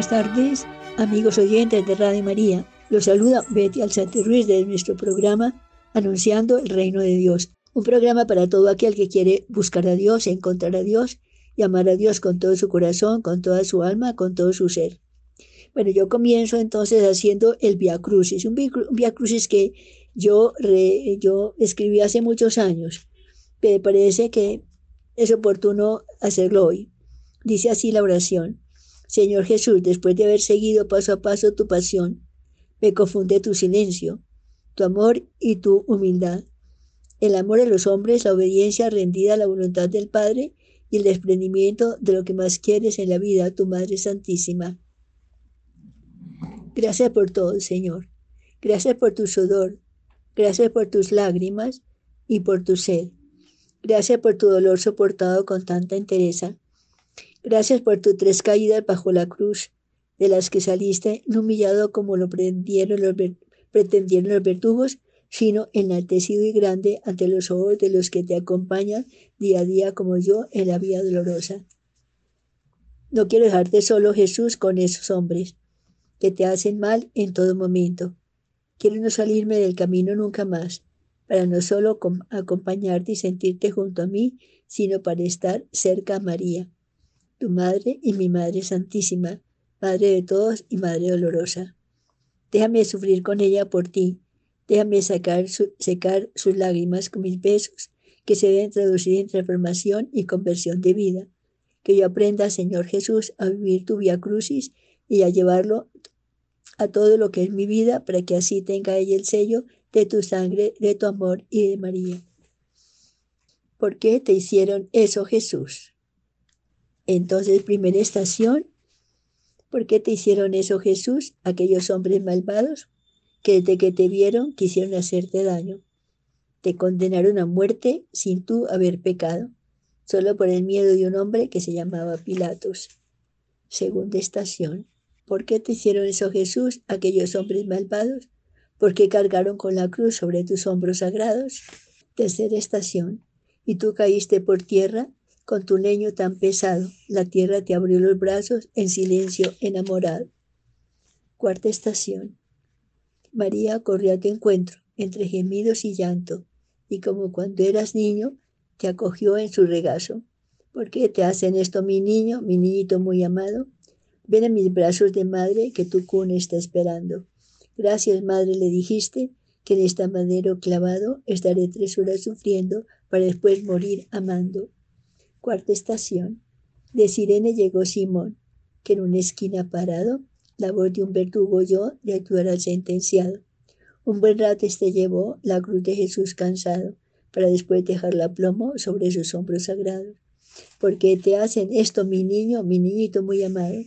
Buenas tardes, amigos oyentes de Radio María. Los saluda Betty Alzate Ruiz de nuestro programa Anunciando el Reino de Dios. Un programa para todo aquel que quiere buscar a Dios, encontrar a Dios y amar a Dios con todo su corazón, con toda su alma, con todo su ser. Bueno, yo comienzo entonces haciendo el Via Crucis, un Via Crucis que yo, yo escribí hace muchos años, me parece que es oportuno hacerlo hoy. Dice así la oración. Señor Jesús, después de haber seguido paso a paso tu pasión, me confunde tu silencio, tu amor y tu humildad. El amor a los hombres, la obediencia rendida a la voluntad del Padre y el desprendimiento de lo que más quieres en la vida, tu Madre Santísima. Gracias por todo, Señor. Gracias por tu sudor. Gracias por tus lágrimas y por tu sed. Gracias por tu dolor soportado con tanta entereza. Gracias por tus tres caídas bajo la cruz, de las que saliste no humillado como lo pretendieron los, verdugos, sino enaltecido y grande ante los ojos de los que te acompañan día a día como yo en la vía dolorosa. No quiero dejarte solo, Jesús, con esos hombres que te hacen mal en todo momento. Quiero no salirme del camino nunca más, para no solo acompañarte y sentirte junto a mí, sino para estar cerca a María tu Madre y mi Madre Santísima, Madre de todos y Madre dolorosa. Déjame sufrir con ella por ti, déjame sacar secar sus lágrimas con mis besos, que se deben traducir en transformación y conversión de vida. Que yo aprenda, Señor Jesús, a vivir tu vía crucis y a llevarlo a todo lo que es mi vida, para que así tenga ella el sello de tu sangre, de tu amor y de María. ¿Por qué te hicieron eso, Jesús? Entonces, primera estación, ¿por qué te hicieron eso Jesús, aquellos hombres malvados que desde que te vieron quisieron hacerte daño? Te condenaron a muerte sin tú haber pecado, solo por el miedo de un hombre que se llamaba Pilatos. Segunda estación, ¿por qué te hicieron eso Jesús, aquellos hombres malvados? ¿Por qué cargaron con la cruz sobre tus hombros sagrados? Tercera estación, y tú caíste por tierra con tu leño tan pesado, la tierra te abrió los brazos en silencio enamorado. Cuarta estación. María corrió a tu encuentro, entre gemidos y llanto, y como cuando eras niño, te acogió en su regazo. ¿Por qué te hacen esto, mi niño, mi niñito muy amado? Ven a mis brazos de madre que tu cuna está esperando. Gracias, madre, le dijiste, que en este madero clavado estaré tres horas sufriendo para después morir amando. Cuarta estación. De Sirene llegó Simón, que en una esquina parado, la voz de un verdugo yo de actuar al sentenciado. Un buen rato este llevó la cruz de Jesús cansado, para después dejarla plomo sobre sus hombros sagrados. ¿Por qué te hacen esto, mi niño, mi niñito muy amado?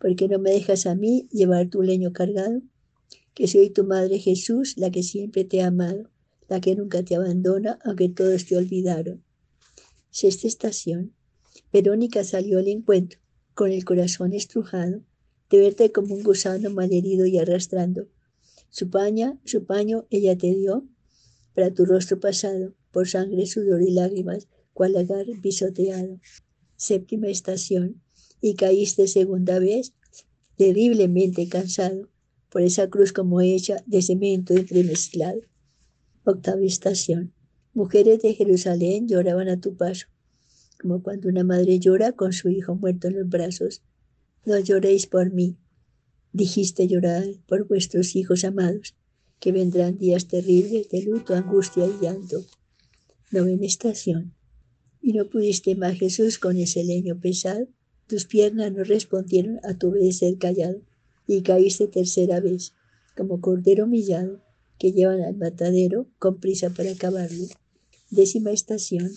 ¿Por qué no me dejas a mí llevar tu leño cargado? Que soy tu madre Jesús, la que siempre te ha amado, la que nunca te abandona, aunque todos te olvidaron. Sexta estación. Verónica salió al encuentro, con el corazón estrujado, de verte como un gusano malherido y arrastrando. Su paña, su paño ella te dio para tu rostro pasado, por sangre, sudor y lágrimas, cual lagar pisoteado. Séptima estación. Y caíste segunda vez, terriblemente cansado, por esa cruz como hecha de cemento entremezclado. Octava estación. Mujeres de Jerusalén lloraban a tu paso, como cuando una madre llora con su hijo muerto en los brazos. No lloréis por mí, dijiste llorar por vuestros hijos amados, que vendrán días terribles de luto, angustia y llanto. Novena estación. Y no pudiste más, Jesús, con ese leño pesado. Tus piernas no respondieron a tu obedecer callado, y caíste tercera vez, como cordero humillado, que llevan al matadero con prisa para acabarlo. Décima estación.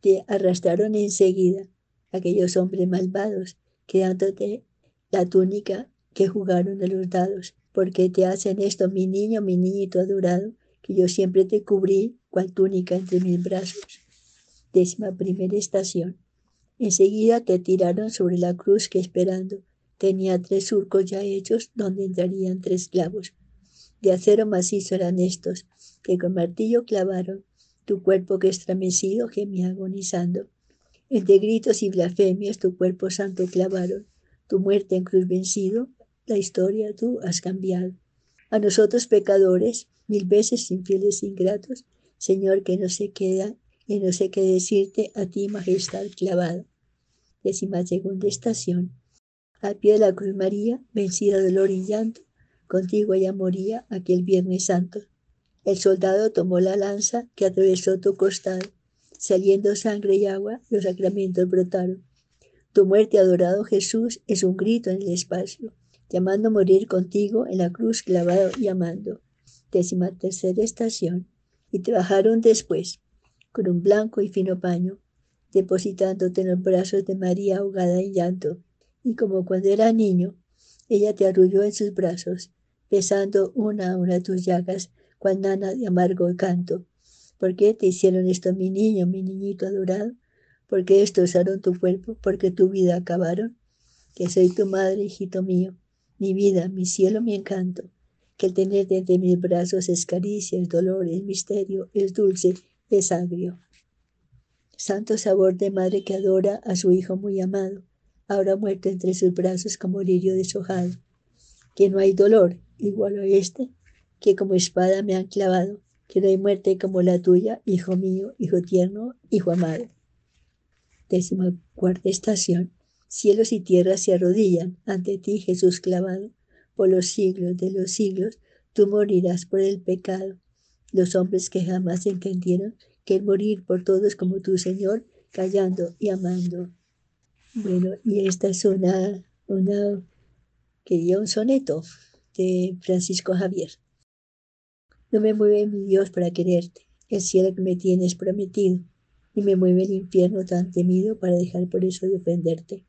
Te arrastraron enseguida aquellos hombres malvados, quedándote la túnica que jugaron de los dados. porque te hacen esto, mi niño, mi niñito adorado, que yo siempre te cubrí cual túnica entre mis brazos? Décima primera estación. Enseguida te tiraron sobre la cruz que esperando tenía tres surcos ya hechos donde entrarían tres clavos. De acero macizo eran estos, que con martillo clavaron tu cuerpo que estremecido gemía agonizando. Entre gritos y blasfemias tu cuerpo santo clavaron, tu muerte en cruz vencido, la historia tú has cambiado. A nosotros pecadores, mil veces infieles e ingratos, Señor, que no se queda, y no sé qué decirte a ti, majestad clavado. Décima segunda estación. Al pie de la cruz María, vencida dolor y llanto, contigo ella moría aquel Viernes Santo. El soldado tomó la lanza que atravesó tu costado. Saliendo sangre y agua, los sacramentos brotaron. Tu muerte, adorado Jesús, es un grito en el espacio, llamando a morir contigo en la cruz clavado y amando. Décima tercera estación. Y trabajaron después, con un blanco y fino paño, depositándote en los brazos de María ahogada en llanto. Y como cuando era niño, ella te arrulló en sus brazos, besando una a una tus llagas, cual nana de amargo canto. ¿Por qué te hicieron esto, mi niño, mi niñito adorado? ¿Por qué destrozaron tu cuerpo? ¿Por qué tu vida acabaron? Que soy tu madre, hijito mío, mi vida, mi cielo, mi encanto. Que el tenerte entre mis brazos es caricia, es dolor, es misterio, es dulce, es agrio. Santo sabor de madre que adora a su hijo muy amado, ahora muerto entre sus brazos como lirio deshojado. Que no hay dolor igual a este, que como espada me han clavado, que no hay muerte como la tuya, hijo mío, hijo tierno, hijo amado. Décima cuarta estación. Cielos y tierras se arrodillan ante ti, Jesús clavado. Por los siglos de los siglos, tú morirás por el pecado. Los hombres que jamás entendieron que el morir por todos como tu Señor, callando y amando. Bueno, y esta es una, una, quería un soneto Francisco Javier. No me mueve mi Dios para quererte, el cielo que me tienes prometido, y me mueve el infierno tan temido para dejar por eso de ofenderte.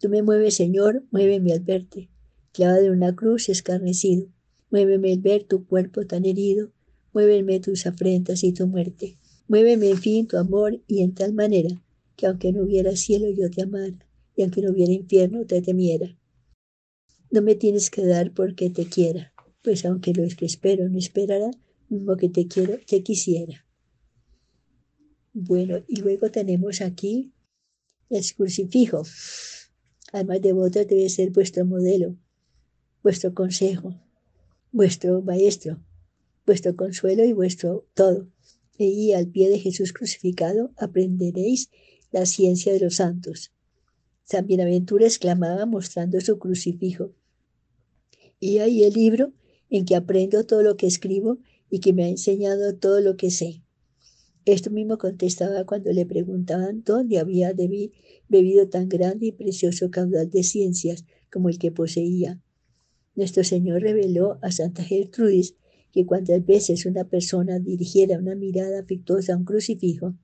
Tú me mueves, Señor, muéveme al verte, clavado en una cruz escarnecido, muéveme al ver tu cuerpo tan herido, muéveme tus afrentas y tu muerte, muéveme en fin tu amor y en tal manera que aunque no hubiera cielo yo te amara, y aunque no hubiera infierno te temiera. No me tienes que dar porque te quiera, pues aunque lo que espero no esperará, mismo que te quiero, te quisiera. Bueno, y luego tenemos aquí el crucifijo. Además de vosotros debe ser vuestro modelo, vuestro consejo, vuestro maestro, vuestro consuelo y vuestro todo. Y al pie de Jesús crucificado aprenderéis la ciencia de los santos. San Bienaventura exclamaba mostrando su crucifijo. Y ahí el libro en que aprendo todo lo que escribo y que me ha enseñado todo lo que sé. Esto mismo contestaba cuando le preguntaban dónde había bebido tan grande y precioso caudal de ciencias como el que poseía. Nuestro Señor reveló a Santa Gertrudis que cuantas veces una persona dirigiera una mirada afectuosa a un crucifijo,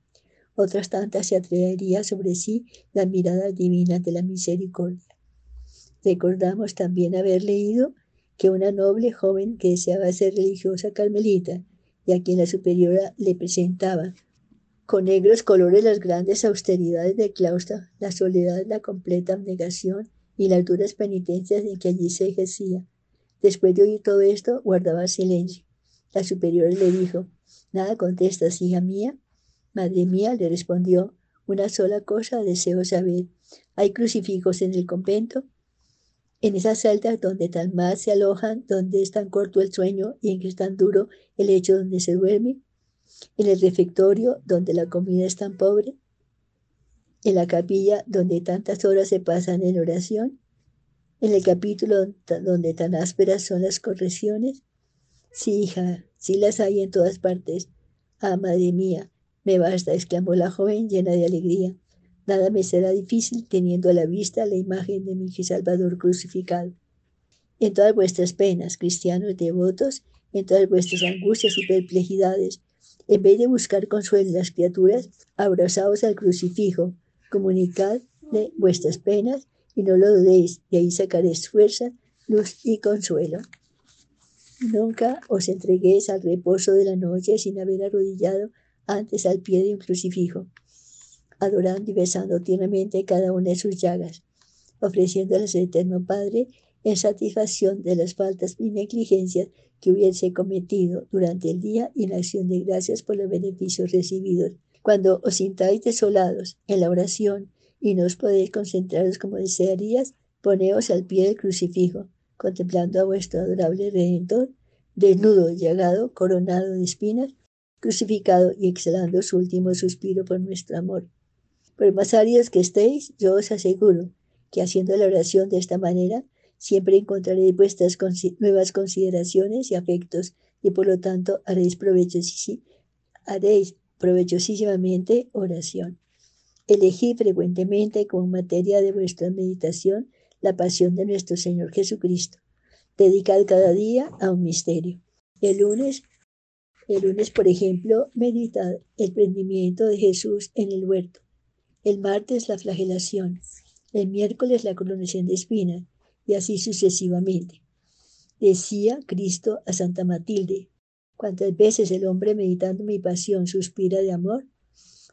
otras tantas se atrevería sobre sí la mirada divina de la misericordia. Recordamos también haber leído que una noble joven que deseaba ser religiosa carmelita y a quien la superiora le presentaba con negros colores las grandes austeridades del claustro, la soledad, la completa abnegación y las duras penitencias en que allí se ejercía. Después de oír todo esto, guardaba silencio. La superiora le dijo, nada contestas, hija mía. Madre mía, le respondió, una sola cosa deseo saber. ¿Hay crucifijos en el convento? En esas celdas donde tan mal se alojan, donde es tan corto el sueño y en que es tan duro el hecho donde se duerme, en el refectorio donde la comida es tan pobre, en la capilla donde tantas horas se pasan en oración, en el capítulo donde tan ásperas son las correcciones. Sí, hija, sí las hay en todas partes. Ah, madre mía, me basta, exclamó la joven llena de alegría. Nada me será difícil teniendo a la vista la imagen de mi Salvador crucificado. En todas vuestras penas, cristianos devotos, en todas vuestras angustias y perplejidades, en vez de buscar consuelo en las criaturas, abrazaos al crucifijo, comunicadle vuestras penas y no lo dudéis, y ahí sacaréis fuerza, luz y consuelo. Nunca os entreguéis al reposo de la noche sin haber arrodillado antes al pie de un crucifijo adorando y besando tiernamente cada una de sus llagas, ofreciéndolas al Eterno Padre en satisfacción de las faltas y negligencias que hubiese cometido durante el día y en acción de gracias por los beneficios recibidos. Cuando os sintáis desolados en la oración y no os podéis concentraros como desearías, Poneos al pie del crucifijo, contemplando a vuestro adorable Redentor, desnudo, llagado, coronado de espinas, crucificado y exhalando su último suspiro por nuestro amor. Por más áridos que estéis, yo os aseguro que haciendo la oración de esta manera, siempre encontraréis vuestras nuevas consideraciones y afectos y por lo tanto haréis, haréis provechosísimamente oración. Elegid frecuentemente como materia de vuestra meditación la pasión de nuestro Señor Jesucristo. Dedicad cada día a un misterio. El lunes, el lunes, por ejemplo, meditad el prendimiento de Jesús en el huerto. El martes, la flagelación. El miércoles, la coronación de espinas. Y así sucesivamente. Decía Cristo a Santa Matilde, cuántas veces el hombre meditando mi pasión suspira de amor,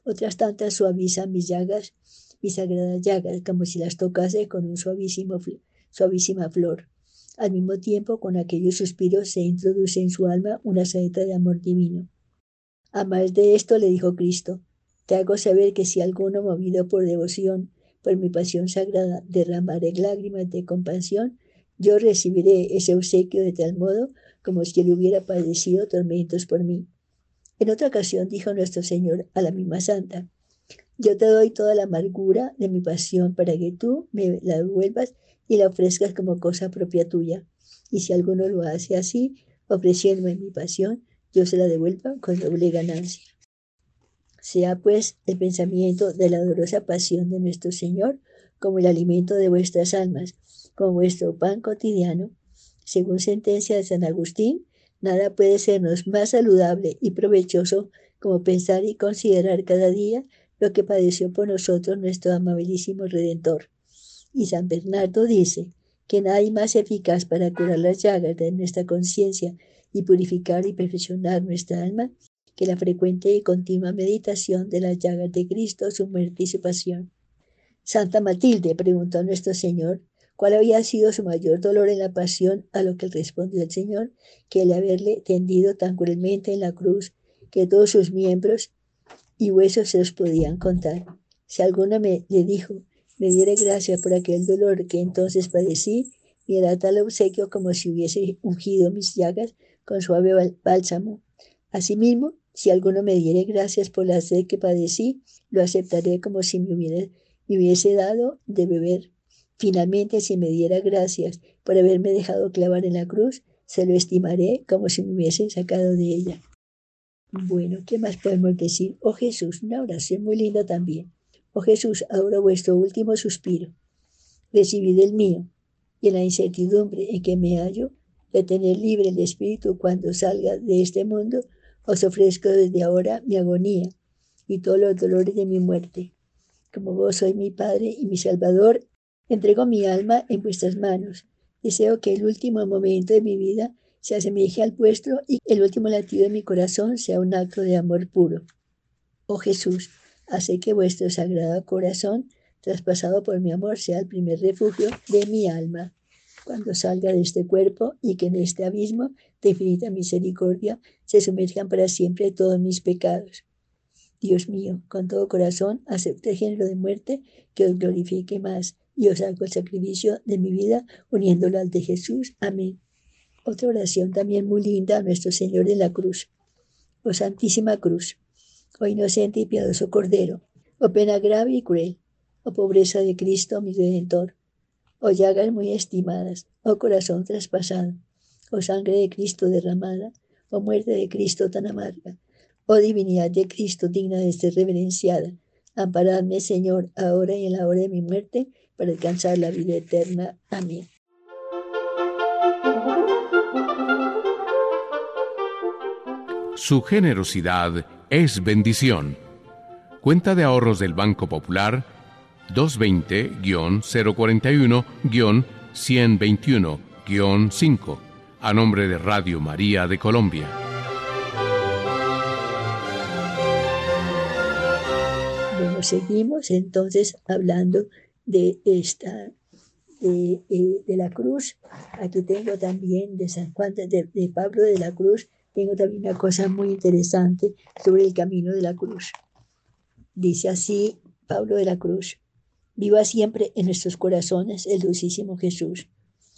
otras tantas suaviza mis llagas mis sagradas llagas, como si las tocase con un suavísima flor. Al mismo tiempo, con aquellos suspiros se introduce en su alma una saeta de amor divino. A más de esto le dijo Cristo, te hago saber que si alguno movido por devoción, por mi pasión sagrada, derramare lágrimas de compasión, yo recibiré ese obsequio de tal modo como si él hubiera padecido tormentos por mí. En otra ocasión dijo nuestro Señor a la misma santa, yo te doy toda la amargura de mi pasión para que tú me la devuelvas y la ofrezcas como cosa propia tuya. Y si alguno lo hace así, ofreciéndome mi pasión, yo se la devuelva con doble ganancia. Sea pues el pensamiento de la dolorosa pasión de nuestro Señor como el alimento de vuestras almas, como vuestro pan cotidiano. Según sentencia de San Agustín, nada puede sernos más saludable y provechoso como pensar y considerar cada día lo que padeció por nosotros nuestro amabilísimo Redentor. Y San Bernardo dice que nada hay más eficaz para curar las llagas de nuestra conciencia y purificar y perfeccionar nuestra alma que la frecuente y continua meditación de las llagas de Cristo, su muerte y su pasión. Santa Matilde preguntó a nuestro Señor cuál había sido su mayor dolor en la pasión, a lo que respondió el Señor, que el haberle tendido tan cruelmente en la cruz, que todos sus miembros y huesos se los podían contar. Si alguno me le dijo, me diera gracias por aquel dolor que entonces padecí, me hará tal obsequio como si hubiese ungido mis llagas con suave bálsamo. Asimismo, si alguno me diere gracias por la sed que padecí, lo aceptaré como si me, hubiera, me hubiese dado de beber. Finalmente, si me diera gracias por haberme dejado clavar en la cruz, se lo estimaré como si me hubiese sacado de ella. Bueno, ¿qué más podemos decir? Oh Jesús, una oración muy linda también. Oh Jesús, ahora vuestro último suspiro. Recibid el mío y en la incertidumbre en que me hallo, de tener libre el espíritu cuando salga de este mundo, os ofrezco desde ahora mi agonía y todos los dolores de mi muerte. Como vos sois mi Padre y mi Salvador, entrego mi alma en vuestras manos. Deseo que el último momento de mi vida se asemeje al vuestro y el último latido de mi corazón sea un acto de amor puro. Oh Jesús, hace que vuestro sagrado corazón, traspasado por mi amor, sea el primer refugio de mi alma cuando salga de este cuerpo y que en este abismo de infinita misericordia se sumerjan para siempre todos mis pecados. Dios mío, con todo corazón acepto el género de muerte que os glorifique más y os hago el sacrificio de mi vida uniéndolo al de Jesús. Amén. Otra oración también muy linda a nuestro Señor de la Cruz. Oh Santísima Cruz, oh inocente y piadoso Cordero, oh pena grave y cruel, oh pobreza de Cristo, mi Redentor, oh llagas muy estimadas, oh corazón traspasado, oh sangre de Cristo derramada, oh muerte de Cristo tan amarga, oh divinidad de Cristo digna de ser reverenciada, amparadme, Señor, ahora y en la hora de mi muerte, para alcanzar la vida eterna. Amén. Su generosidad es bendición. Cuenta de ahorros del Banco Popular 220-041-121-5 a nombre de Radio María de Colombia. Bueno, seguimos entonces hablando de esta de, la cruz. Aquí tengo también de San Juan de, de Pablo de la Cruz tengo también una cosa muy interesante sobre el camino de la cruz. Dice así Pablo de la Cruz, Viva siempre en nuestros corazones el dulcísimo Jesús.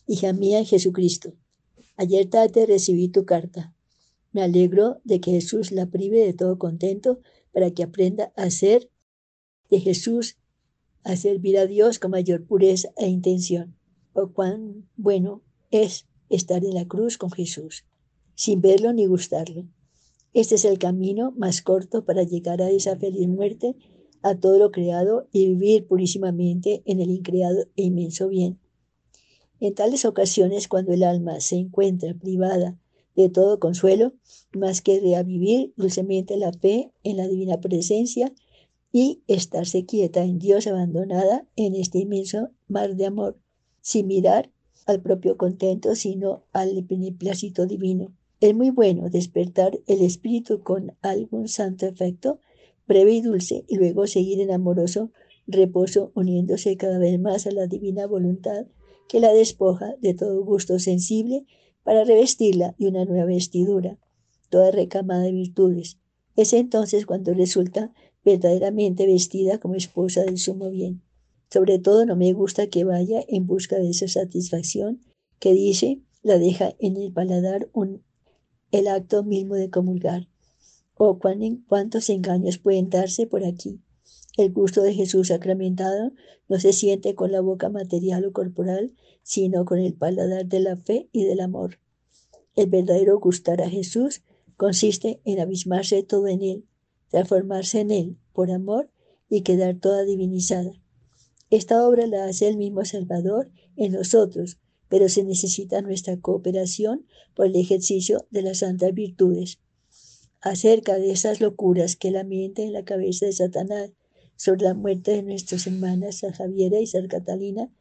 Hija mía en Jesucristo, ayer tarde recibí tu carta. Me alegro de que Jesús la prive de todo contento para que aprenda a ser de Jesús, a servir a Dios con mayor pureza e intención. O cuán bueno es estar en la cruz con Jesús, sin verlo ni gustarlo. Este es el camino más corto para llegar a esa feliz muerte, a todo lo creado y vivir purísimamente en el increado e inmenso bien. En tales ocasiones, cuando el alma se encuentra privada de todo consuelo, más que reavivir dulcemente la fe en la divina presencia y estarse quieta en Dios abandonada en este inmenso mar de amor, sin mirar al propio contento, sino al beneplácito divino. Es muy bueno despertar el espíritu con algún santo efecto, breve y dulce, y luego seguir en amoroso reposo, uniéndose cada vez más a la divina voluntad que la despoja de todo gusto sensible para revestirla de una nueva vestidura, toda recamada de virtudes. Es entonces cuando resulta verdaderamente vestida como esposa del sumo bien. Sobre todo no me gusta que vaya en busca de esa satisfacción que dice la deja en el paladar el acto mismo de comulgar. O cuántos engaños pueden darse por aquí. El gusto de Jesús sacramentado no se siente con la boca material o corporal, sino con el paladar de la fe y del amor. El verdadero gustar a Jesús consiste en abismarse todo en Él, transformarse en Él por amor y quedar toda divinizada. Esta obra la hace el mismo Salvador en nosotros, pero se necesita nuestra cooperación por el ejercicio de las santas virtudes. Acerca de esas locuras que la miente en la cabeza de Satanás sobre la muerte de nuestras hermanas San Javiera y San Catalina,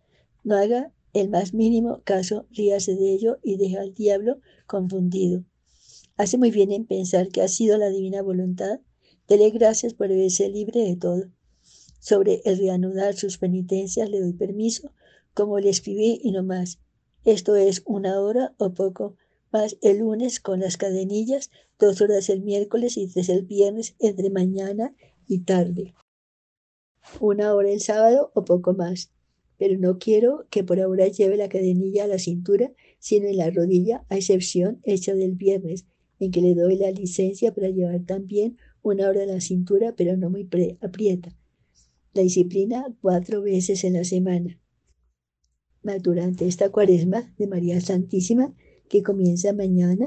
no haga el más mínimo caso, ríase de ello y deja al diablo confundido. Hace muy bien en pensar que ha sido la divina voluntad. Dele gracias por verse libre de todo. Sobre el reanudar sus penitencias le doy permiso, como le escribí y no más. Esto es una hora o poco el lunes con las cadenillas, dos horas el miércoles y tres el viernes entre mañana y tarde. Una hora el sábado o poco más. Pero no quiero que por ahora lleve la cadenilla a la cintura, sino en la rodilla, a excepción hecha del viernes, en que le doy la licencia para llevar también una hora a la cintura, pero no muy aprieta. La disciplina cuatro veces en la semana durante esta cuaresma de María Santísima que comienza mañana,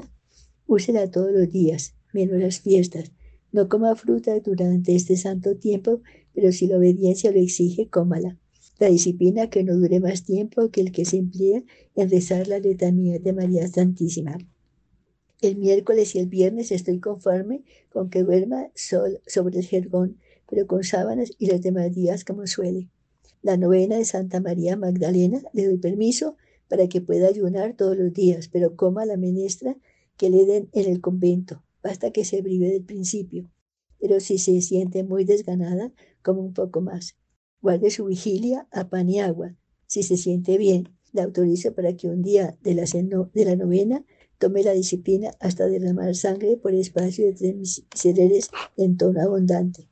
úsela todos los días, menos las fiestas. No coma fruta durante este santo tiempo, pero si la obediencia lo exige, cómala. La disciplina que no dure más tiempo que el que se emplea en rezar la letanía de María Santísima. El miércoles y el viernes estoy conforme con que duerma sol sobre el jergón, pero con sábanas y los demás días como suele la novena de Santa María Magdalena, le doy permiso para que pueda ayunar todos los días, pero coma la menestra que le den en el convento. Basta que se brive del principio. Pero si se siente muy desganada, como un poco más. Guarde su vigilia a pan y agua. Si se siente bien, la autorizo para que un día de la, de la novena tome la disciplina hasta derramar sangre por espacio de tres misereres en tono abundante.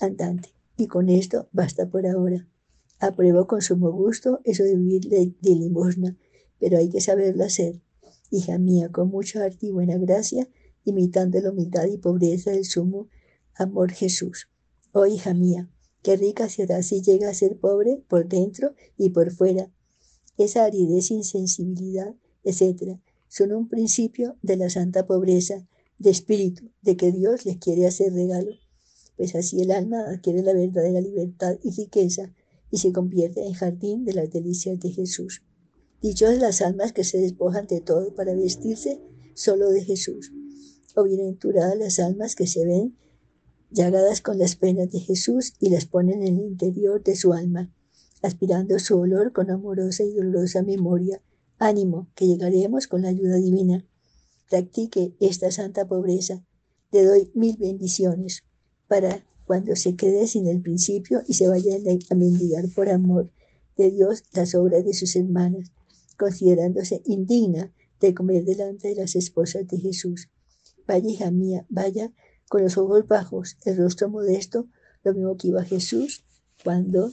Andante. Y con esto basta por ahora. Apruebo con sumo gusto eso de vivir de, limosna, pero hay que saberlo hacer. Hija mía, con mucho arte y buena gracia, imitando la humildad y pobreza del sumo amor Jesús. Oh hija mía, qué rica será si llega a ser pobre por dentro y por fuera. Esa aridez, insensibilidad, etc., son un principio de la santa pobreza de espíritu, de que Dios les quiere hacer regalo. Pues así el alma adquiere la verdadera libertad y riqueza y se convierte en jardín de las delicias de Jesús. Dichos las almas que se despojan de todo para vestirse solo de Jesús. O bienaventuradas las almas que se ven llagadas con las penas de Jesús y las ponen en el interior de su alma, aspirando su olor con amorosa y dolorosa memoria. Ánimo, que llegaremos con la ayuda divina. Practique esta santa pobreza. Le doy mil bendiciones para cuando se quede sin el principio y se vaya a mendigar por amor de Dios las obras de sus hermanas, considerándose indigna de comer delante de las esposas de Jesús. Vaya, hija mía, vaya con los ojos bajos, el rostro modesto, lo mismo que iba Jesús cuando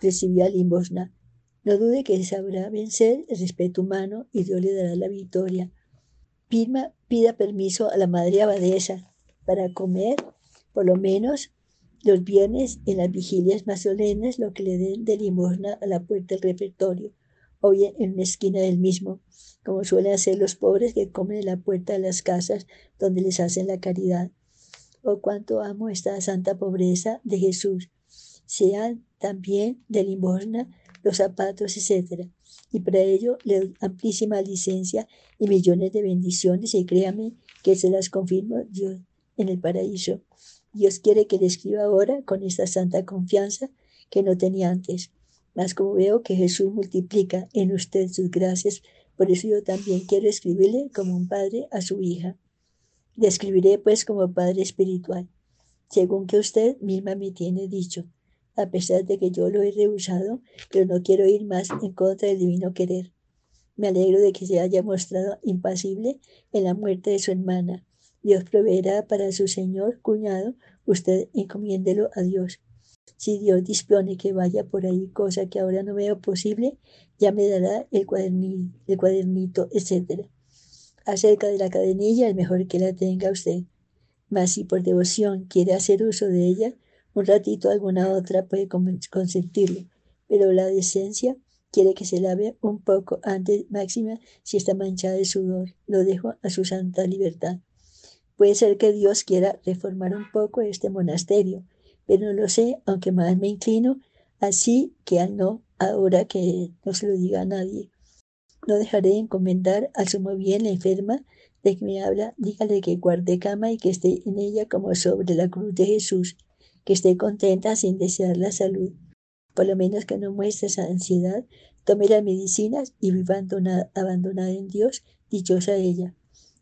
recibía limosna. No dude que sabrá vencer el respeto humano y Dios le dará la victoria. Pida, pida permiso a la madre abadesa para comer, por lo menos los viernes en las vigilias más solemnes, lo que le den de limosna a la puerta del repertorio, o bien en una esquina del mismo, como suelen hacer los pobres que comen en la puerta de las casas donde les hacen la caridad. Oh, cuánto amo esta santa pobreza de Jesús. Sean también de limosna los zapatos, etc. Y para ello le doy amplísima licencia y millones de bendiciones y créame que se las confirmo Dios en el paraíso. Dios quiere que le escriba ahora con esta santa confianza que no tenía antes. Mas como veo que Jesús multiplica en usted sus gracias, por eso yo también quiero escribirle como un padre a su hija. Le escribiré pues como padre espiritual, según que usted misma me tiene dicho a pesar de que yo lo he rehusado, pero no quiero ir más en contra del divino querer. Me alegro de que se haya mostrado impasible en la muerte de su hermana. Dios proveerá para su señor cuñado, usted encomiéndelo a Dios. Si Dios dispone que vaya por ahí, cosa que ahora no veo posible, ya me dará el cuadernito, etc. Acerca de la cadenilla, es mejor que la tenga usted. Mas si por devoción quiere hacer uso de ella, un ratito alguna otra puede consentirlo, pero la decencia quiere que se lave un poco antes máxima si está manchada de sudor. Lo dejo a su santa libertad. Puede ser que Dios quiera reformar un poco este monasterio, pero no lo sé, aunque más me inclino, así que al no, ahora que no se lo diga a nadie. No dejaré de encomendar al sumo bien la enferma de que me habla, dígale que guarde cama y que esté en ella como sobre la cruz de Jesús que esté contenta sin desear la salud. Por lo menos que no muestre esa ansiedad, tome las medicinas y viva abandonada, en Dios, dichosa ella.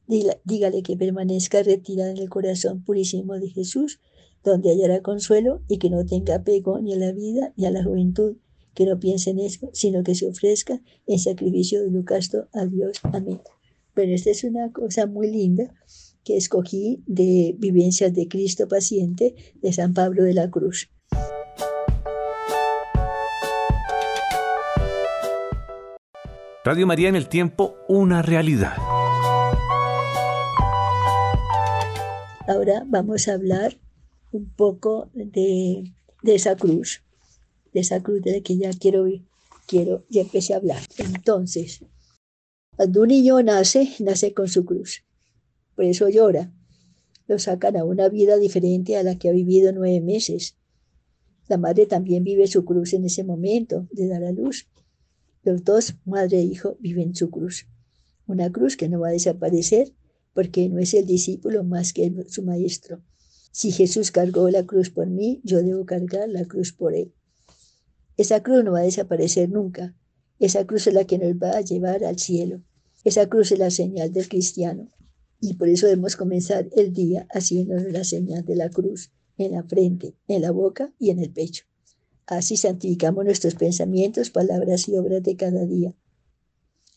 Dígale que permanezca retirada en el corazón purísimo de Jesús, donde hallará consuelo y que no tenga apego ni a la vida ni a la juventud, que no piense en eso, sino que se ofrezca en sacrificio de Lucasto a Dios. Amén. Pero esta es una cosa muy linda que escogí de Vivencias de Cristo Paciente de San Pablo de la Cruz. Radio María en el tiempo, una realidad. Ahora vamos a hablar un poco de, esa cruz, de esa cruz de la que ya quiero, quiero, ya empecé a hablar. Entonces, cuando un niño nace, nace con su cruz por eso llora. Lo sacan a una vida diferente a la que ha vivido nueve meses. La madre también vive su cruz en ese momento de dar a luz. Los dos, madre e hijo, viven su cruz. Una cruz que no va a desaparecer porque no es el discípulo más que su maestro. Si Jesús cargó la cruz por mí, yo debo cargar la cruz por él. Esa cruz no va a desaparecer nunca. Esa cruz es la que nos va a llevar al cielo. Esa cruz es la señal del cristiano. Y por eso debemos comenzar el día haciéndonos la señal de la cruz en la frente, en la boca y en el pecho. Así santificamos nuestros pensamientos, palabras y obras de cada día.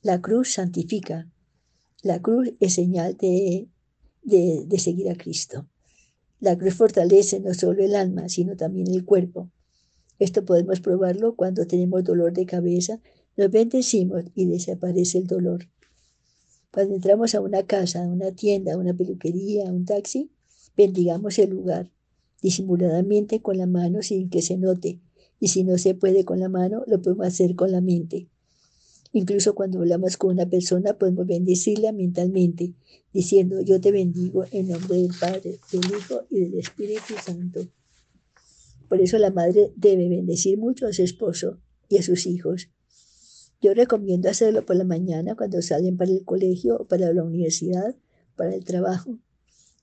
La cruz santifica. La cruz es señal de, de, seguir a Cristo. La cruz fortalece no solo el alma, sino también el cuerpo. Esto podemos probarlo cuando tenemos dolor de cabeza, nos bendecimos y desaparece el dolor. Cuando entramos a una casa, a una tienda, a una peluquería, a un taxi, bendigamos el lugar disimuladamente con la mano sin que se note. Y si no se puede con la mano, lo podemos hacer con la mente. Incluso cuando hablamos con una persona, podemos bendecirla mentalmente, diciendo, yo te bendigo en nombre del Padre, del Hijo y del Espíritu Santo. Por eso la madre debe bendecir mucho a su esposo y a sus hijos. Yo recomiendo hacerlo por la mañana cuando salen para el colegio o para la universidad, para el trabajo,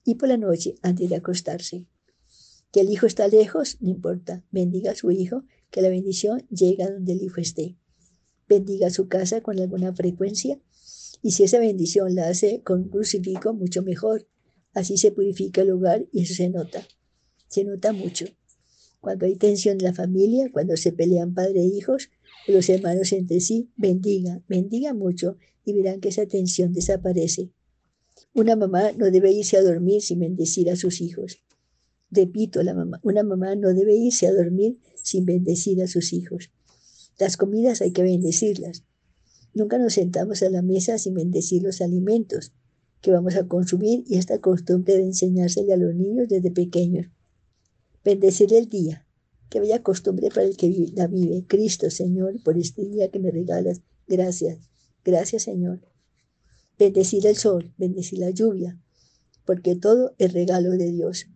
y por la noche antes de acostarse. Que el hijo está lejos, no importa. Bendiga a su hijo, que la bendición llega donde el hijo esté. Bendiga su casa con alguna frecuencia, y si esa bendición la hace con un crucifijo, mucho mejor. Así se purifica el hogar y eso se nota. Se nota mucho. Cuando hay tensión en la familia, cuando se pelean padre e hijos, los hermanos entre sí, bendiga, bendiga mucho y verán que esa tensión desaparece. Una mamá no debe irse a dormir sin bendecir a sus hijos. Repito, la mamá, una mamá no debe irse a dormir sin bendecir a sus hijos. Las comidas hay que bendecirlas. Nunca nos sentamos a la mesa sin bendecir los alimentos que vamos a consumir y esta costumbre de enseñársele a los niños desde pequeños. Bendecir el día. Que bella costumbre para el que la vive. Cristo, Señor, por este día que me regalas. Gracias. Gracias, Señor. Bendecir el sol, bendecir la lluvia, porque todo es regalo de Dios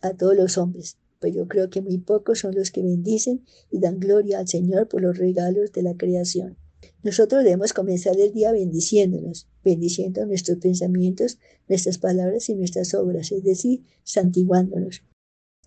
a todos los hombres. Pues yo creo que muy pocos son los que bendicen y dan gloria al Señor por los regalos de la creación. Nosotros debemos comenzar el día bendiciéndonos, bendiciendo nuestros pensamientos, nuestras palabras y nuestras obras, es decir, santiguándonos.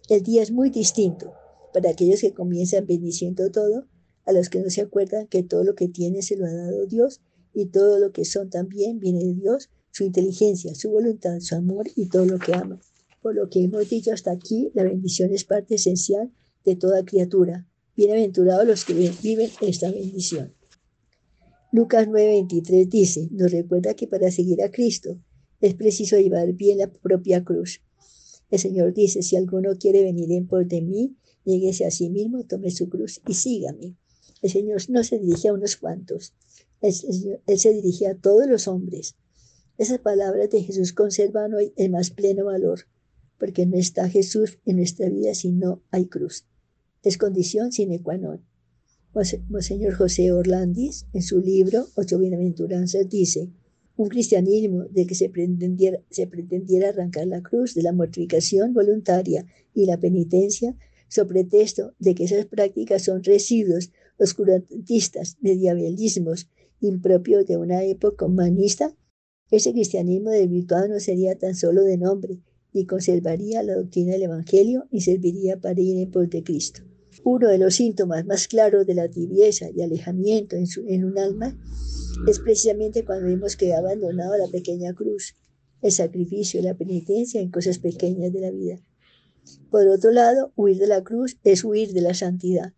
El día es muy distinto para aquellos que comienzan bendiciendo todo, a los que no se acuerdan que todo lo que tienen se lo ha dado Dios y todo lo que son también viene de Dios, su inteligencia, su voluntad, su amor y todo lo que ama. Por lo que hemos dicho hasta aquí, la bendición es parte esencial de toda criatura. Bienaventurados los que viven esta bendición. Lucas 9:23 dice, nos recuerda que para seguir a Cristo es preciso llevar bien la propia cruz. El Señor dice, si alguno quiere venir en pos de mí, lleguese a sí mismo, tome su cruz y sígame. El Señor no se dirige a unos cuantos, él, se dirigía a todos los hombres. Esas palabras de Jesús conservan hoy el más pleno valor, porque no está Jesús en nuestra vida si no hay cruz. Es condición sine qua non. Monseñor José Orlandis, en su libro Ocho Bienaventuranzas, dice, un cristianismo de que se pretendiera, arrancar la cruz de la mortificación voluntaria y la penitencia, sobre pretexto de que esas prácticas son residuos oscurantistas, medievalismos impropio de una época humanista, ese cristianismo desvirtuado no sería tan solo de nombre, ni conservaría la doctrina del Evangelio, ni serviría para ir en pos de Cristo. Uno de los síntomas más claros de la tibieza y alejamiento en, en un alma es precisamente cuando vemos que ha abandonado la pequeña cruz, el sacrificio y la penitencia en cosas pequeñas de la vida. Por otro lado, huir de la cruz es huir de la santidad.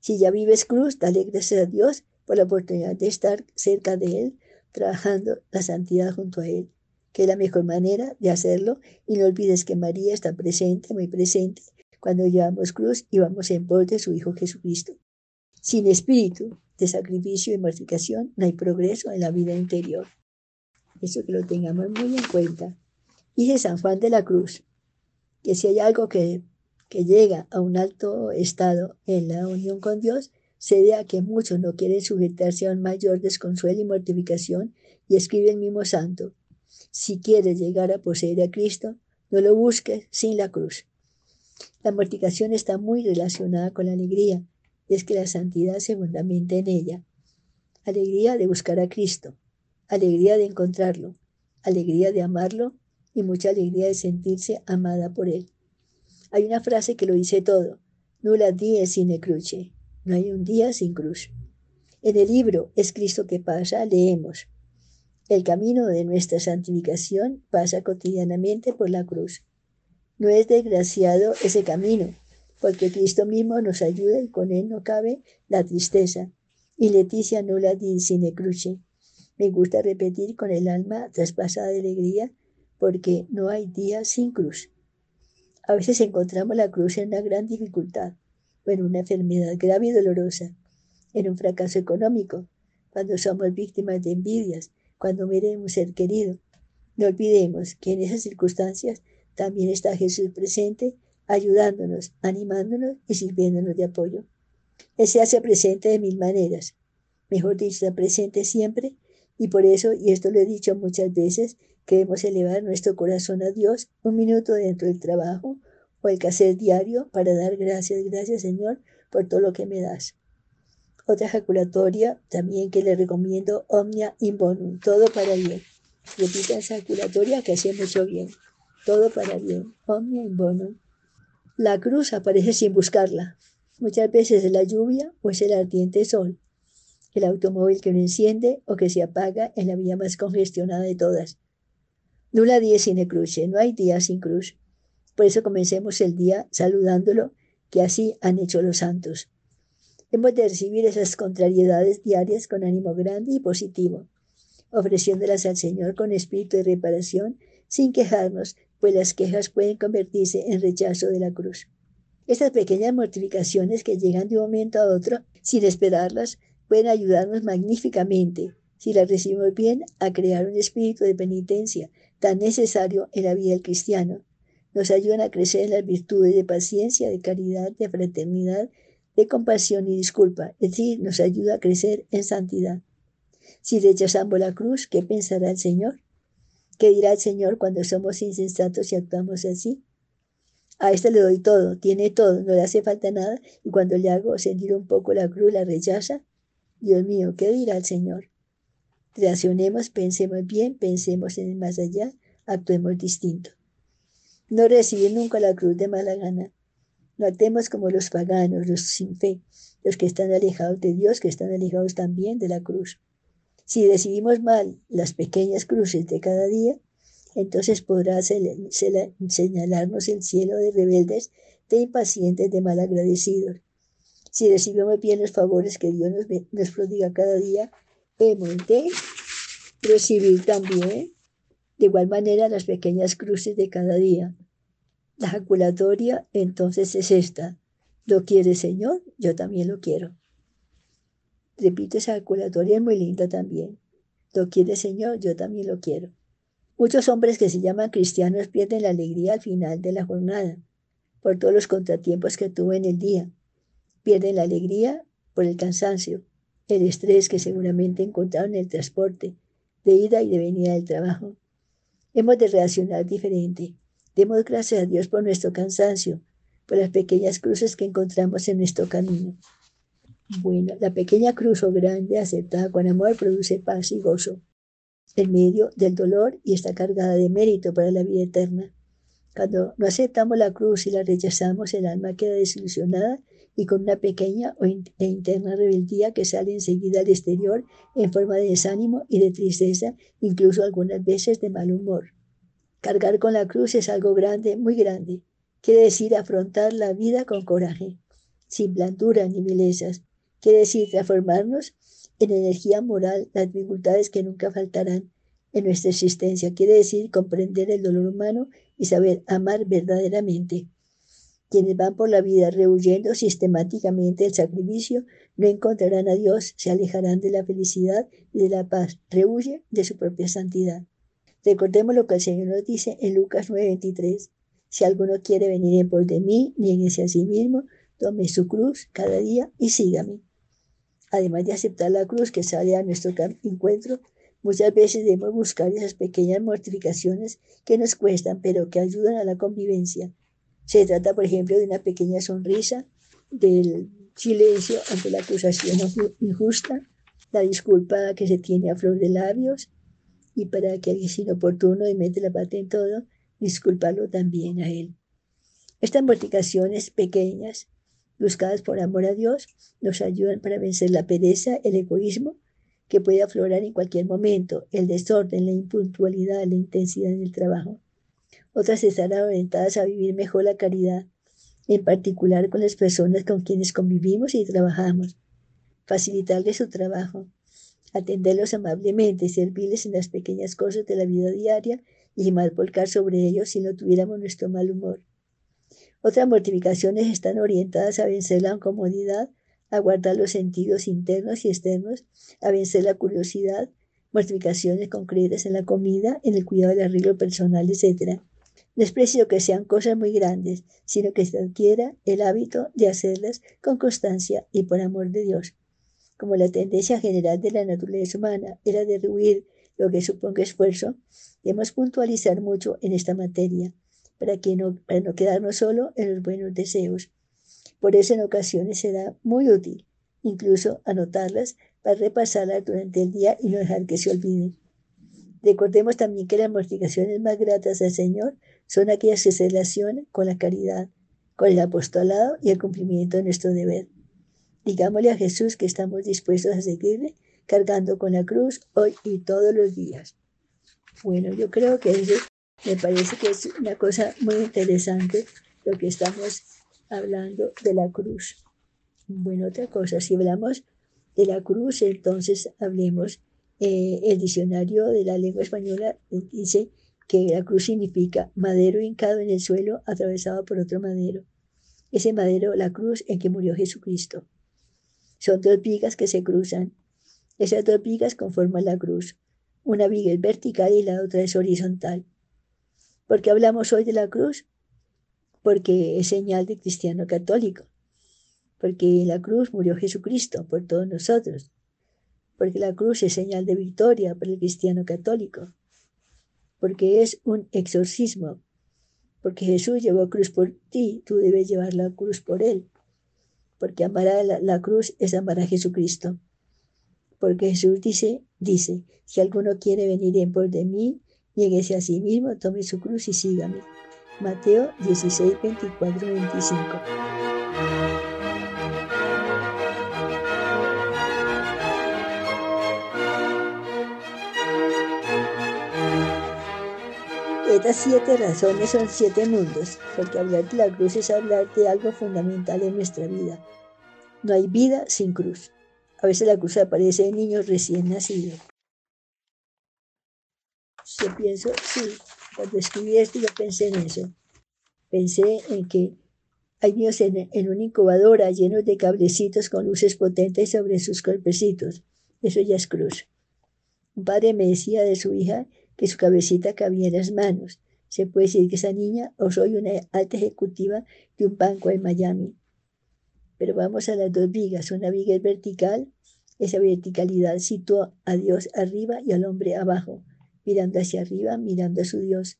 Si ya vives cruz, dale gracias a Dios por la oportunidad de estar cerca de Él, trabajando la santidad junto a Él, que es la mejor manera de hacerlo. Y no olvides que María está presente, muy presente, cuando llevamos cruz y vamos en pos de su Hijo Jesucristo. Sin espíritu de sacrificio y mortificación no hay progreso en la vida interior. Eso que lo tengamos muy en cuenta. Dice San Juan de la Cruz, que si hay algo que, que llega a un alto estado en la unión con Dios, se ve a que muchos no quieren sujetarse a un mayor desconsuelo y mortificación, y escribe el mismo santo, si quieres llegar a poseer a Cristo, no lo busques sin la cruz. La mortificación está muy relacionada con la alegría, es que la santidad se fundamenta en ella. Alegría de buscar a Cristo, alegría de encontrarlo, alegría de amarlo y mucha alegría de sentirse amada por Él. Hay una frase que lo dice todo, nulla die sine cruce, no hay un día sin cruz. En el libro Es Cristo que pasa, leemos, el camino de nuestra santificación pasa cotidianamente por la cruz. No es desgraciado ese camino, porque Cristo mismo nos ayuda y con él no cabe la tristeza. Y Leticia no la di sine cruce. Me gusta repetir con el alma traspasada de alegría, porque no hay día sin cruz. A veces encontramos la cruz en una gran dificultad, o en una enfermedad grave y dolorosa, en un fracaso económico, cuando somos víctimas de envidias, cuando un ser querido. No olvidemos que en esas circunstancias también está Jesús presente, ayudándonos, animándonos y sirviéndonos de apoyo. Él se hace presente de mil maneras, mejor dicho, está presente siempre, y por eso, y esto lo he dicho muchas veces, queremos elevar nuestro corazón a Dios un minuto dentro del trabajo, o el hacer diario para dar gracias, gracias Señor por todo lo que me das. Otra ejaculatoria también que le recomiendo, omnia in bonum, todo para bien. Repita esa ejaculatoria que hace mucho bien. Todo para bien, omnia in bonum. La cruz aparece sin buscarla. Muchas veces es la lluvia o es el ardiente sol. El automóvil que no enciende o que se apaga en la vía más congestionada de todas. Nula día sin cruce, no hay día sin cruz. Por eso comencemos el día saludándolo, que así han hecho los santos. Hemos de recibir esas contrariedades diarias con ánimo grande y positivo, ofreciéndolas al Señor con espíritu de reparación, sin quejarnos, pues las quejas pueden convertirse en rechazo de la cruz. Estas pequeñas mortificaciones que llegan de un momento a otro sin esperarlas pueden ayudarnos magníficamente, si las recibimos bien, a crear un espíritu de penitencia tan necesario en la vida del cristiano. Nos ayudan a crecer en las virtudes de paciencia, de caridad, de fraternidad, de compasión y disculpa, es decir, nos ayuda a crecer en santidad. Si rechazamos la cruz, ¿qué pensará el Señor? ¿Qué dirá el Señor cuando somos insensatos y actuamos así? A este le doy todo, tiene todo, no le hace falta nada, y cuando le hago sentir un poco la cruz, la rechaza. Dios mío, ¿qué dirá el Señor? Reaccionemos, pensemos bien, pensemos en el más allá, actuemos distinto. No recibir nunca la cruz de mala gana. No actuemos como los paganos, los sin fe, los que están alejados de Dios, que están alejados también de la cruz. Si recibimos mal las pequeñas cruces de cada día, entonces podrá señalarnos el cielo de rebeldes, de impacientes, de malagradecidos. Si recibimos bien los favores que Dios nos, nos prodiga cada día, hemos de recibir también de igual manera las pequeñas cruces de cada día. La jaculatoria entonces es esta. ¿Lo quiere Señor? Yo también lo quiero. Repito, esa jaculatoria es muy linda también. ¿Lo quiere Señor? Yo también lo quiero. Muchos hombres que se llaman cristianos pierden la alegría al final de la jornada por todos los contratiempos que tuvo en el día. Pierden la alegría por el cansancio, el estrés que seguramente encontraron en el transporte, de ida y de venida del trabajo. Hemos de reaccionar diferente. Demos gracias a Dios por nuestro cansancio, por las pequeñas cruces que encontramos en nuestro camino. Bueno, la pequeña cruz o grande aceptada con amor produce paz y gozo en medio del dolor y está cargada de mérito para la vida eterna. Cuando no aceptamos la cruz y la rechazamos, el alma queda desilusionada y con una pequeña e interna rebeldía que sale enseguida al exterior en forma de desánimo y de tristeza, incluso algunas veces de mal humor. Cargar con la cruz es algo grande, muy grande. Quiere decir afrontar la vida con coraje, sin blandura ni vilezas. Quiere decir transformarnos en energía moral las dificultades que nunca faltarán en nuestra existencia. Quiere decir comprender el dolor humano y saber amar verdaderamente. Quienes van por la vida rehuyendo sistemáticamente el sacrificio no encontrarán a Dios, se alejarán de la felicidad y de la paz, rehuye de su propia santidad. Recordemos lo que el Señor nos dice en Lucas 9:23. Si alguno quiere venir en pos de mí, nieguese a sí mismo, tome su cruz cada día y sígame. Además de aceptar la cruz que sale a nuestro encuentro, muchas veces debemos buscar esas pequeñas mortificaciones que nos cuestan, pero que ayudan a la convivencia. Se trata, por ejemplo, de una pequeña sonrisa, del silencio ante la acusación injusta, la disculpa que se tiene a flor de labios, y para que alguien sin oportuno y mete la pata en todo, disculparlo también a él. Estas mortificaciones pequeñas buscadas por amor a Dios, nos ayudan para vencer la pereza, el egoísmo, que puede aflorar en cualquier momento, el desorden, la impuntualidad, la intensidad en el trabajo. Otras estarán orientadas a vivir mejor la caridad, en particular con las personas con quienes convivimos y trabajamos, facilitarles su trabajo, atenderlos amablemente, servirles en las pequeñas cosas de la vida diaria y mal volcar sobre ellos si no tuviéramos nuestro mal humor. Otras mortificaciones están orientadas a vencer la incomodidad, a guardar los sentidos internos y externos, a vencer la curiosidad, mortificaciones concretas en la comida, en el cuidado del arreglo personal, etc. No es preciso que sean cosas muy grandes, sino que se adquiera el hábito de hacerlas con constancia y por amor de Dios. Como la tendencia general de la naturaleza humana era de rehuir lo que suponga esfuerzo, debemos puntualizar mucho en esta materia para, que no, para no quedarnos solo en los buenos deseos. Por eso en ocasiones será muy útil incluso anotarlas para repasarlas durante el día y no dejar que se olviden. Recordemos también que las mortificaciones más gratas al Señor son aquellas que se relacionan con la caridad, con el apostolado y el cumplimiento de nuestro deber. Digámosle a Jesús que estamos dispuestos a seguirle cargando con la cruz hoy y todos los días. Bueno, yo creo que eso me parece que es una cosa muy interesante lo que estamos hablando de la cruz. Bueno, otra cosa, si hablamos de la cruz, entonces hablemos, eh, el diccionario de la lengua española dice que la cruz significa madero hincado en el suelo atravesado por otro madero. ese madero, la cruz en que murió Jesucristo. Son dos vigas que se cruzan. Esas dos vigas conforman la cruz. Una viga es vertical y la otra es horizontal. ¿Por qué hablamos hoy de la cruz? Porque es señal de cristiano católico. Porque en la cruz murió Jesucristo por todos nosotros. Porque la cruz es señal de victoria para el cristiano católico. Porque es un exorcismo. Porque Jesús llevó cruz por ti, tú debes llevar la cruz por él. Porque amar a la, cruz es amar a Jesucristo. Porque Jesús dice, dice, si alguno quiere venir en pos de mí, Niéguese a sí mismo, tome su cruz y sígame. Mateo 16, 24, 25. Estas siete razones son siete mundos, porque hablar de la cruz es hablar de algo fundamental en nuestra vida. No hay vida sin cruz. A veces la cruz aparece en niños recién nacidos. Yo pienso, sí, cuando escribí esto yo pensé en eso. Pensé en que hay niños en, en una incubadora llenos de cablecitos con luces potentes sobre sus cuerpecitos. Eso ya es cruz. Un padre me decía de su hija que su cabecita cabía en las manos. Se puede decir que esa niña o soy una alta ejecutiva de un banco en Miami. Pero vamos a las dos vigas. Una viga es vertical. Esa verticalidad sitúa a Dios arriba y al hombre abajo mirando hacia arriba, mirando a su Dios,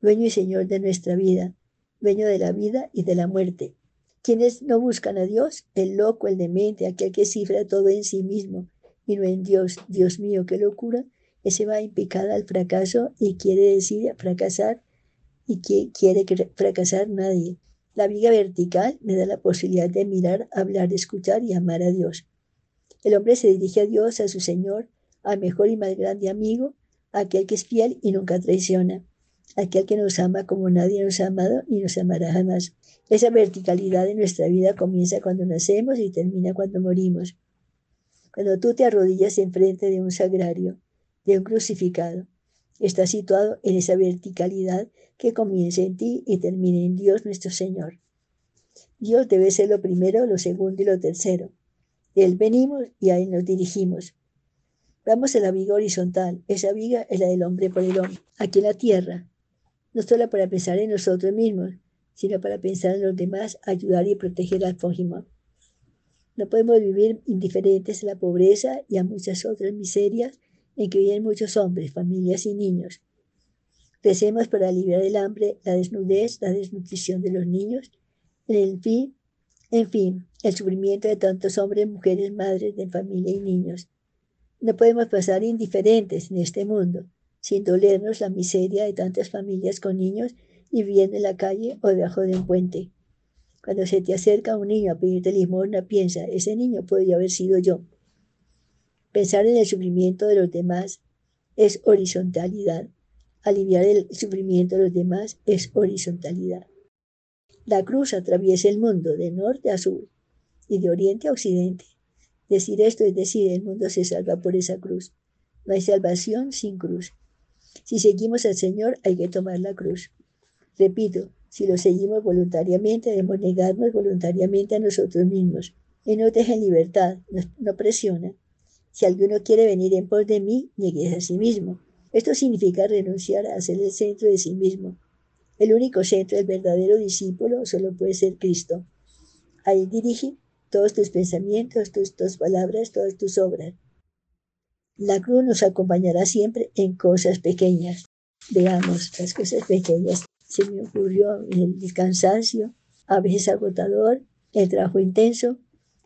dueño y Señor de nuestra vida, dueño de la vida y de la muerte. Quienes no buscan a Dios, el loco, el demente, aquel que cifra todo en sí mismo y no en Dios, Dios mío, qué locura, ese va impicada al fracaso y quiere decir fracasar y que quiere fracasar nadie. La viga vertical me da la posibilidad de mirar, hablar, escuchar y amar a Dios. El hombre se dirige a Dios, a su Señor, al mejor y más grande amigo, aquel que es fiel y nunca traiciona, aquel que nos ama como nadie nos ha amado y nos amará jamás. Esa verticalidad de nuestra vida comienza cuando nacemos y termina cuando morimos. Cuando tú te arrodillas enfrente de un sagrario, de un crucificado, está situado en esa verticalidad que comienza en ti y termina en Dios nuestro Señor. Dios debe ser lo primero, lo segundo y lo tercero. Él venimos y a Él nos dirigimos. Vamos a la viga horizontal. Esa viga es la del hombre por el hombre. Aquí en la tierra. No solo para pensar en nosotros mismos, sino para pensar en los demás, ayudar y proteger al prójimo. No podemos vivir indiferentes a la pobreza y a muchas otras miserias en que viven muchos hombres, familias y niños. Recemos para aliviar el hambre, la desnudez, la desnutrición de los niños, en fin, en fin, el sufrimiento de tantos hombres, mujeres, madres de familia y niños. No podemos pasar indiferentes en este mundo, sin dolernos la miseria de tantas familias con niños viviendo en la calle o debajo de un puente. Cuando se te acerca un niño a pedirte limosna, piensa, ese niño podría haber sido yo. Pensar en el sufrimiento de los demás es horizontalidad. Aliviar el sufrimiento de los demás es horizontalidad. La cruz atraviesa el mundo de norte a sur y de oriente a occidente. Decir esto es decir, el mundo se salva por esa cruz. No hay salvación sin cruz. Si seguimos al Señor, hay que tomar la cruz. Repito, si lo seguimos voluntariamente, debemos negarnos voluntariamente a nosotros mismos. Y no dejen libertad, no, presiona. Si alguno quiere venir en pos de mí, niegues a sí mismo. Esto significa renunciar a ser el centro de sí mismo. El único centro del verdadero discípulo solo puede ser Cristo. Ahí dirige todos tus pensamientos, tus, tus palabras, todas tus obras. La cruz nos acompañará siempre en cosas pequeñas. Veamos las cosas pequeñas. Se me ocurrió el cansancio, a veces agotador, el trabajo intenso,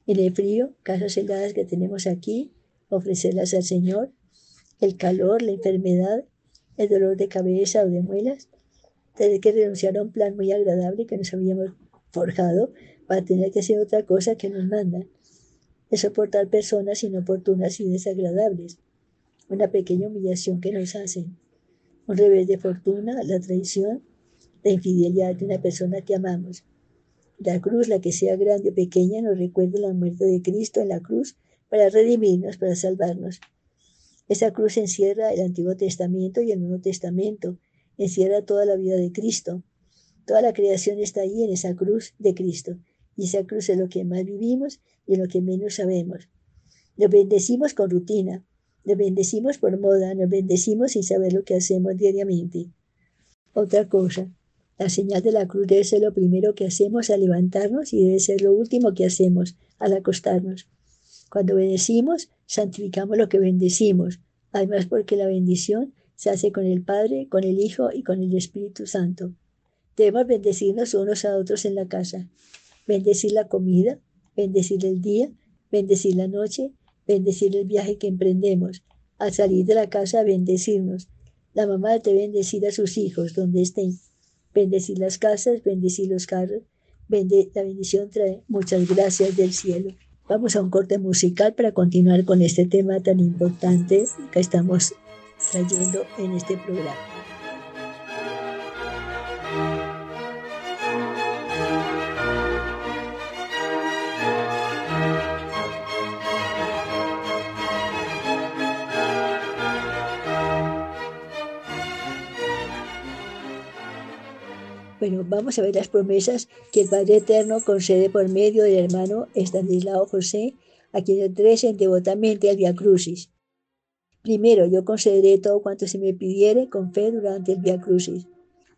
en el frío, casas heladas que tenemos aquí, ofrecerlas al Señor, el calor, la enfermedad, el dolor de cabeza o de muelas, tener que renunciar a un plan muy agradable que nos habíamos forjado para tener que hacer otra cosa que nos mandan. Es soportar personas inoportunas y desagradables. Una pequeña humillación que nos hacen. Un revés de fortuna, la traición, la infidelidad de una persona que amamos. La cruz, la que sea grande o pequeña, nos recuerda la muerte de Cristo en la cruz para redimirnos, para salvarnos. Esa cruz encierra el Antiguo Testamento y el Nuevo Testamento, encierra toda la vida de Cristo. Toda la creación está ahí en esa cruz de Cristo. Y esa cruz es lo que más vivimos y lo que menos sabemos. Nos bendecimos con rutina, nos bendecimos por moda, nos bendecimos sin saber lo que hacemos diariamente. Otra cosa, la señal de la cruz debe ser lo primero que hacemos al levantarnos y debe ser lo último que hacemos al acostarnos. Cuando bendecimos, santificamos lo que bendecimos, además porque la bendición se hace con el Padre, con el Hijo y con el Espíritu Santo. Debemos bendecirnos unos a otros en la casa, bendecir la comida, bendecir el día, bendecir la noche, bendecir el viaje que emprendemos. Al salir de la casa, bendecirnos. La mamá debe bendecir a sus hijos donde estén bendecir las casas, bendecir los carros. la bendición trae muchas gracias del cielo. Vamos a un corte musical para continuar con este tema tan importante que estamos trayendo en este programa. Bueno, vamos a ver las promesas que el Padre Eterno concede por medio del hermano Estanislao José, a quien entresen devotamente al Via Crucis. Primero, yo concederé todo cuanto se me pidiere con fe durante el Via Crucis.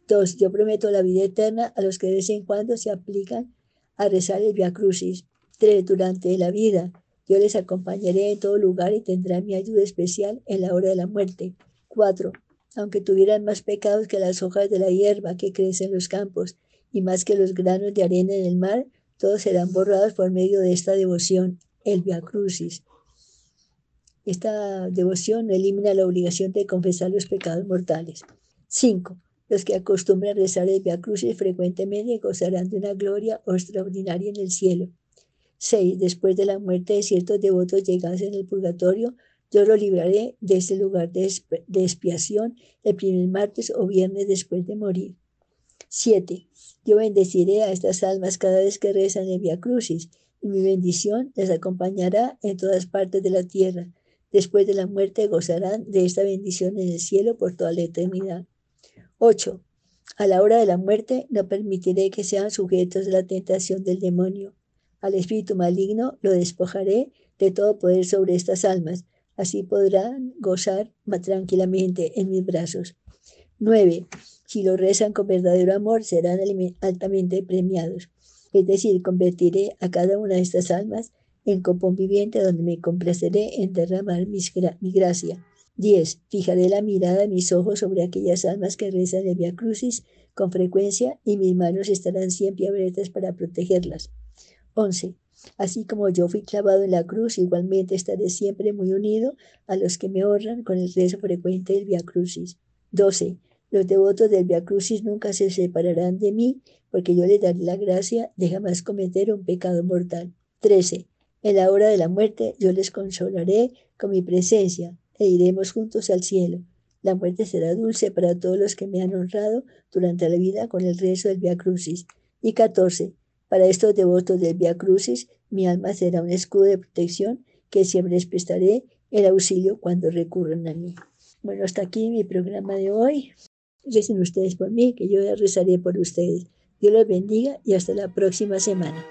Dos, yo prometo la vida eterna a los que de vez en cuando se aplican a rezar el Via Crucis. Tres, durante la vida, yo les acompañaré en todo lugar y tendrá mi ayuda especial en la hora de la muerte. Cuatro, aunque tuvieran más pecados que las hojas de la hierba que crece en los campos y más que los granos de arena en el mar, todos serán borrados por medio de esta devoción, el Via Crucis. Esta devoción elimina la obligación de confesar los pecados mortales. 5. Los que acostumbran rezar el Via Crucis frecuentemente gozarán de una gloria extraordinaria en el cielo. 6. Después de la muerte de ciertos devotos llegados en el purgatorio, yo lo libraré de ese lugar de, expiación el primer martes o viernes después de morir. 7. Yo bendeciré a estas almas cada vez que rezan el Via Crucis, y mi bendición les acompañará en todas partes de la tierra. Después de la muerte gozarán de esta bendición en el cielo por toda la eternidad. 8. A la hora de la muerte no permitiré que sean sujetos de la tentación del demonio. Al espíritu maligno lo despojaré de todo poder sobre estas almas, Así podrán gozar más tranquilamente en mis brazos. 9. Si lo rezan con verdadero amor, serán altamente premiados. Es decir, convertiré a cada una de estas almas en copón viviente donde me complaceré en derramar mi gracia. 10. Fijaré la mirada de mis ojos sobre aquellas almas que rezan el Via Crucis con frecuencia y mis manos estarán siempre abiertas para protegerlas. 11. Así como yo fui clavado en la cruz, igualmente estaré siempre muy unido a los que me honran con el rezo frecuente del Via Crucis. 12. Los devotos del Via Crucis nunca se separarán de mí, porque yo les daré la gracia de jamás cometer un pecado mortal. 13. En la hora de la muerte yo les consolaré con mi presencia e iremos juntos al cielo. La muerte será dulce para todos los que me han honrado durante la vida con el rezo del Via Crucis. Y 14. Para estos devotos del Via Crucis, mi alma será un escudo de protección que siempre les prestaré el auxilio cuando recurran a mí. Bueno, hasta aquí mi programa de hoy. Recen ustedes por mí, que yo rezaré por ustedes. Dios los bendiga y hasta la próxima semana.